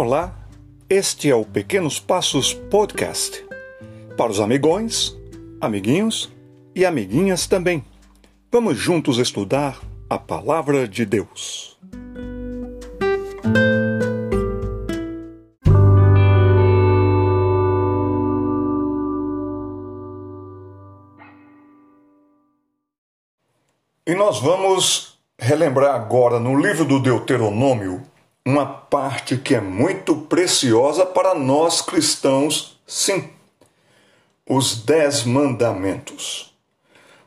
Olá, este é o Pequenos Passos Podcast. Para os amigões, amiguinhos e amiguinhas também. Vamos juntos estudar a Palavra de Deus. E nós vamos relembrar agora no livro do Deuteronômio uma parte que é muito preciosa para nós cristãos, sim. Os Dez Mandamentos.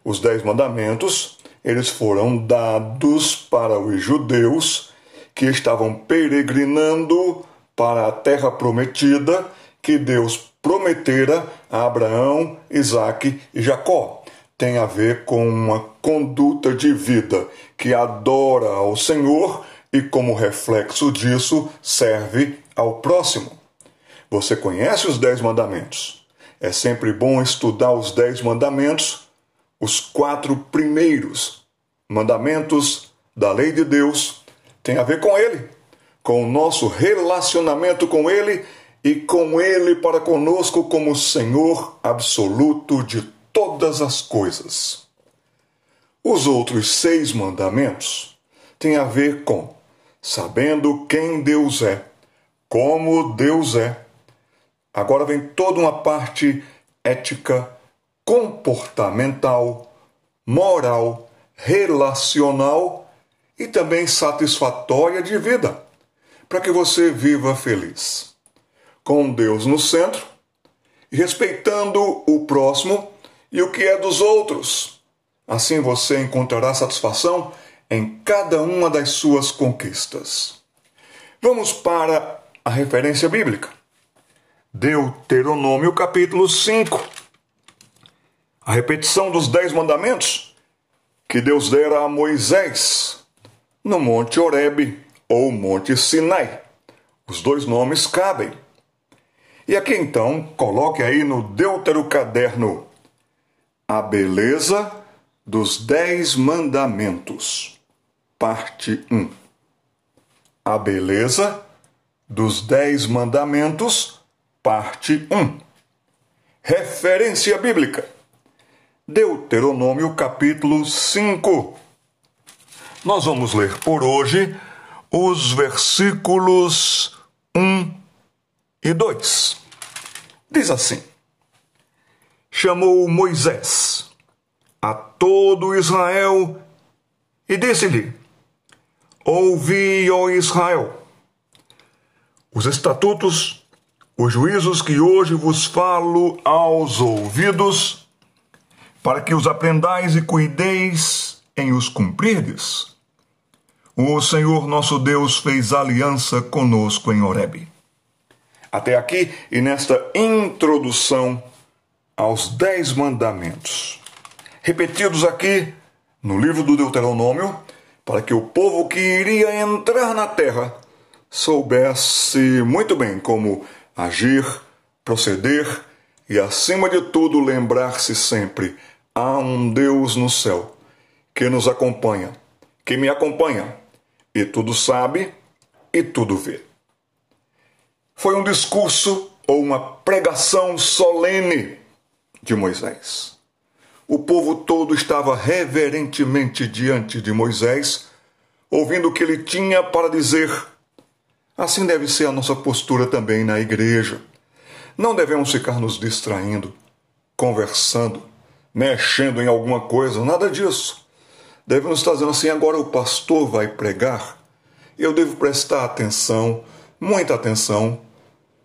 Os Dez Mandamentos, eles foram dados para os judeus que estavam peregrinando para a terra prometida que Deus prometera a Abraão, Isaque e Jacó. Tem a ver com uma conduta de vida que adora ao Senhor e, como reflexo disso, serve ao próximo. Você conhece os Dez Mandamentos. É sempre bom estudar os Dez Mandamentos, os quatro primeiros mandamentos da lei de Deus, tem a ver com Ele, com o nosso relacionamento com Ele e com Ele para conosco como Senhor absoluto de todas as coisas. Os outros seis mandamentos têm a ver com sabendo quem Deus é, como Deus é. Agora vem toda uma parte ética, comportamental, moral, relacional e também satisfatória de vida, para que você viva feliz. Com Deus no centro respeitando o próximo e o que é dos outros. Assim você encontrará satisfação em cada uma das suas conquistas. Vamos para a referência bíblica. Deuteronômio capítulo 5. A repetição dos dez mandamentos que Deus dera a Moisés no Monte Horebe ou Monte Sinai. Os dois nomes cabem. E aqui então, coloque aí no Deutero Caderno a beleza dos Dez Mandamentos parte 1. A beleza dos Dez Mandamentos, parte 1. Referência bíblica. Deuteronômio capítulo 5. Nós vamos ler por hoje os versículos 1 e 2. Diz assim: Chamou Moisés a todo Israel e disse-lhe: Ouvi, ó Israel, os estatutos, os juízos que hoje vos falo aos ouvidos, para que os aprendais e cuideis em os cumprirdes. O Senhor nosso Deus fez aliança conosco em Horebe. Até aqui e nesta introdução aos Dez Mandamentos, repetidos aqui no livro do Deuteronômio, para que o povo que iria entrar na terra soubesse muito bem como agir, proceder e, acima de tudo, lembrar-se sempre: há um Deus no céu que nos acompanha, que me acompanha, e tudo sabe e tudo vê. Foi um discurso ou uma pregação solene de Moisés. O povo todo estava reverentemente diante de Moisés, ouvindo o que ele tinha para dizer. Assim deve ser a nossa postura também na igreja. Não devemos ficar nos distraindo, conversando, mexendo em alguma coisa, nada disso. Devemos estar dizendo assim: agora o pastor vai pregar, eu devo prestar atenção, muita atenção,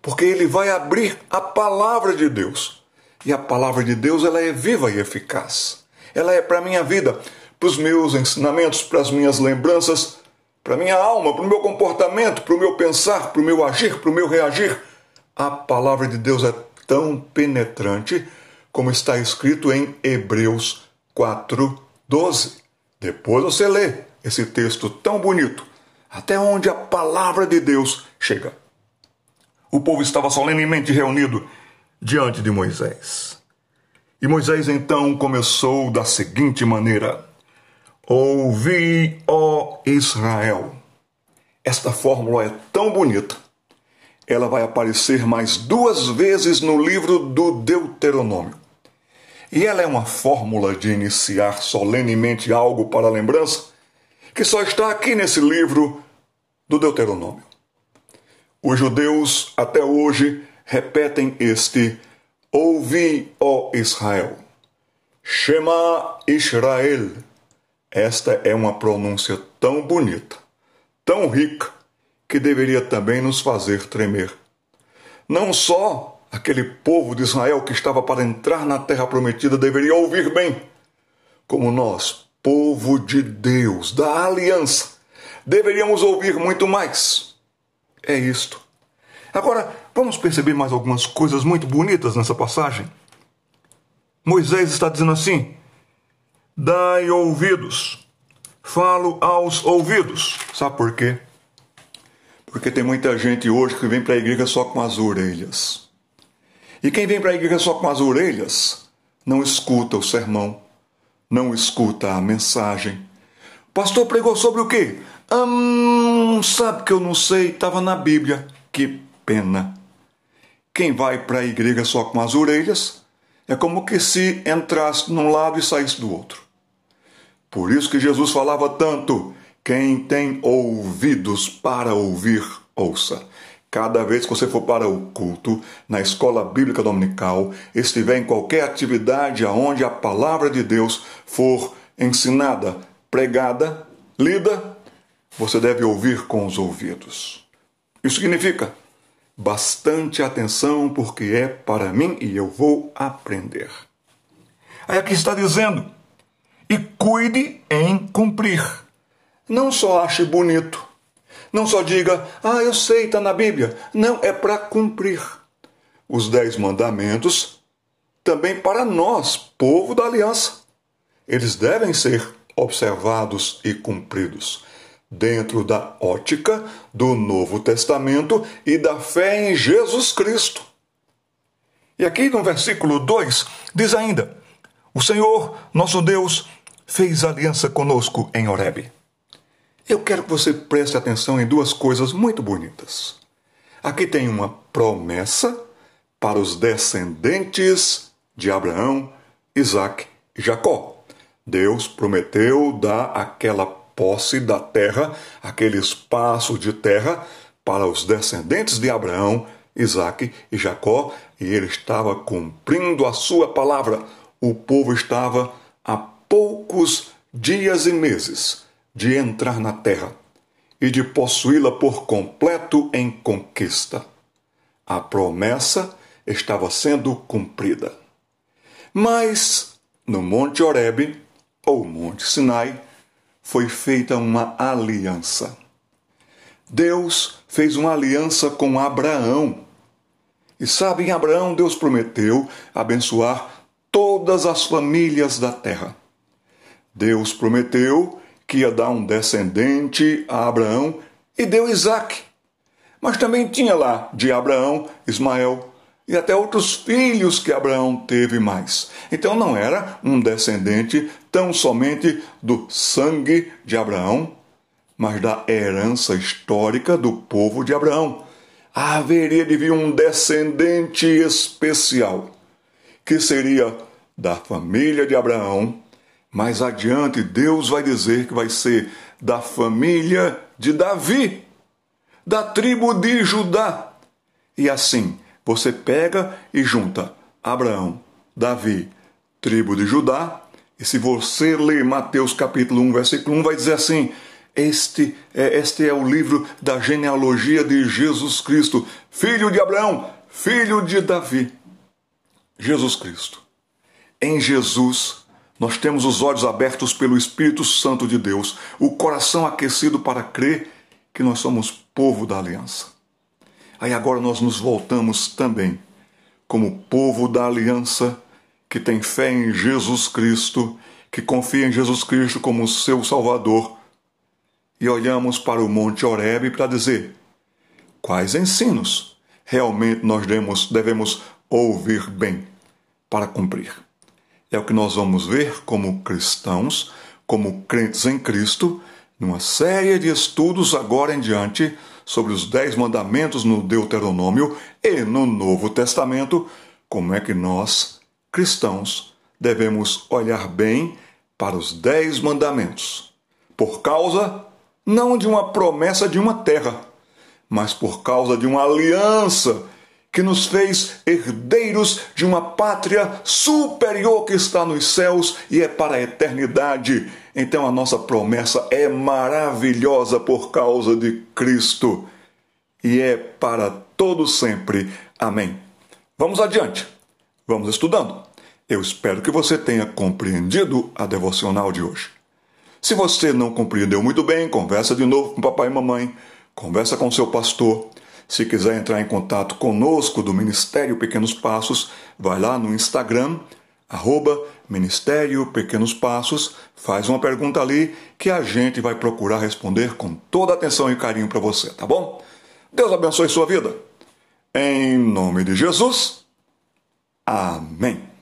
porque ele vai abrir a palavra de Deus. E a palavra de Deus ela é viva e eficaz. Ela é para a minha vida, para os meus ensinamentos, para as minhas lembranças, para a minha alma, para o meu comportamento, para o meu pensar, para o meu agir, para o meu reagir. A palavra de Deus é tão penetrante como está escrito em Hebreus 4:12. Depois você lê esse texto tão bonito, até onde a palavra de Deus chega. O povo estava solenemente reunido diante de Moisés. E Moisés então começou da seguinte maneira: Ouvi, ó Israel. Esta fórmula é tão bonita ela vai aparecer mais duas vezes no livro do Deuteronômio. E ela é uma fórmula de iniciar solenemente algo para a lembrança que só está aqui nesse livro do Deuteronômio. Os judeus até hoje repetem este: Ouvi, ó Israel, Shema Israel. Esta é uma pronúncia tão bonita, tão rica, que deveria também nos fazer tremer. Não só aquele povo de Israel que estava para entrar na terra prometida deveria ouvir bem, como nós, povo de Deus, da aliança, deveríamos ouvir muito mais. É isto. Agora, vamos perceber mais algumas coisas muito bonitas nessa passagem. Moisés está dizendo assim: Dai ouvidos, falo aos ouvidos. Sabe por quê? Porque tem muita gente hoje que vem para a igreja só com as orelhas. E quem vem para a igreja só com as orelhas não escuta o sermão, não escuta a mensagem. O pastor pregou sobre o quê? Hum, sabe que eu não sei, estava na Bíblia. Que pena. Quem vai para a igreja só com as orelhas é como que se entrasse num lado e saísse do outro. Por isso que Jesus falava tanto: quem tem ouvidos para ouvir, ouça. Cada vez que você for para o culto, na escola bíblica dominical, estiver em qualquer atividade aonde a palavra de Deus for ensinada, pregada, lida, você deve ouvir com os ouvidos. Isso significa bastante atenção, porque é para mim e eu vou aprender. Aí aqui está dizendo: e cuide em cumprir. Não só ache bonito, não só diga, ah, eu sei, está na Bíblia. Não, é para cumprir. Os dez mandamentos também para nós, povo da aliança. Eles devem ser observados e cumpridos dentro da ótica do Novo Testamento e da fé em Jesus Cristo. E aqui no versículo 2 diz ainda: O Senhor, nosso Deus, fez aliança conosco em Horebe. Eu quero que você preste atenção em duas coisas muito bonitas. Aqui tem uma promessa para os descendentes de Abraão, Isaac e Jacó. Deus prometeu dar aquela posse da terra, aquele espaço de terra, para os descendentes de Abraão, Isaque e Jacó, e ele estava cumprindo a sua palavra. O povo estava a poucos dias e meses de entrar na terra e de possuí-la por completo em conquista. A promessa estava sendo cumprida. Mas no Monte Horebe, ou Monte Sinai, foi feita uma aliança. Deus fez uma aliança com Abraão. E sabe, em Abraão Deus prometeu abençoar todas as famílias da terra. Deus prometeu que ia dar um descendente a Abraão e deu Isaac. Mas também tinha lá de Abraão Ismael, e até outros filhos que Abraão teve mais. Então não era um descendente tão somente do sangue de Abraão, mas da herança histórica do povo de Abraão. Haveria de vir um descendente especial, que seria da família de Abraão. Mais adiante, Deus vai dizer que vai ser da família de Davi, da tribo de Judá. E assim, você pega e junta Abraão, Davi, tribo de Judá, e se você ler Mateus capítulo 1, versículo 1, vai dizer assim: este é, este é o livro da genealogia de Jesus Cristo, filho de Abraão, filho de Davi. Jesus Cristo. Em Jesus, nós temos os olhos abertos pelo Espírito Santo de Deus, o coração aquecido para crer que nós somos povo da aliança. Aí agora nós nos voltamos também, como povo da aliança, que tem fé em Jesus Cristo, que confia em Jesus Cristo como seu Salvador, e olhamos para o Monte Horebe para dizer: quais ensinos realmente nós devemos, devemos ouvir bem para cumprir? É o que nós vamos ver como cristãos, como crentes em Cristo, numa série de estudos agora em diante sobre os Dez Mandamentos no Deuteronômio e no Novo Testamento, como é que nós, cristãos, devemos olhar bem para os Dez Mandamentos, por causa não de uma promessa de uma terra, mas por causa de uma aliança que nos fez herdeiros de uma pátria superior que está nos céus e é para a eternidade. Então a nossa promessa é maravilhosa por causa de Cristo e é para todo sempre. Amém. Vamos adiante. Vamos estudando. Eu espero que você tenha compreendido a devocional de hoje. Se você não compreendeu muito bem, conversa de novo com papai e mamãe, conversa com seu pastor se quiser entrar em contato conosco do Ministério Pequenos Passos, vai lá no Instagram, arroba Ministério Pequenos Passos, faz uma pergunta ali que a gente vai procurar responder com toda atenção e carinho para você, tá bom? Deus abençoe sua vida. Em nome de Jesus. Amém.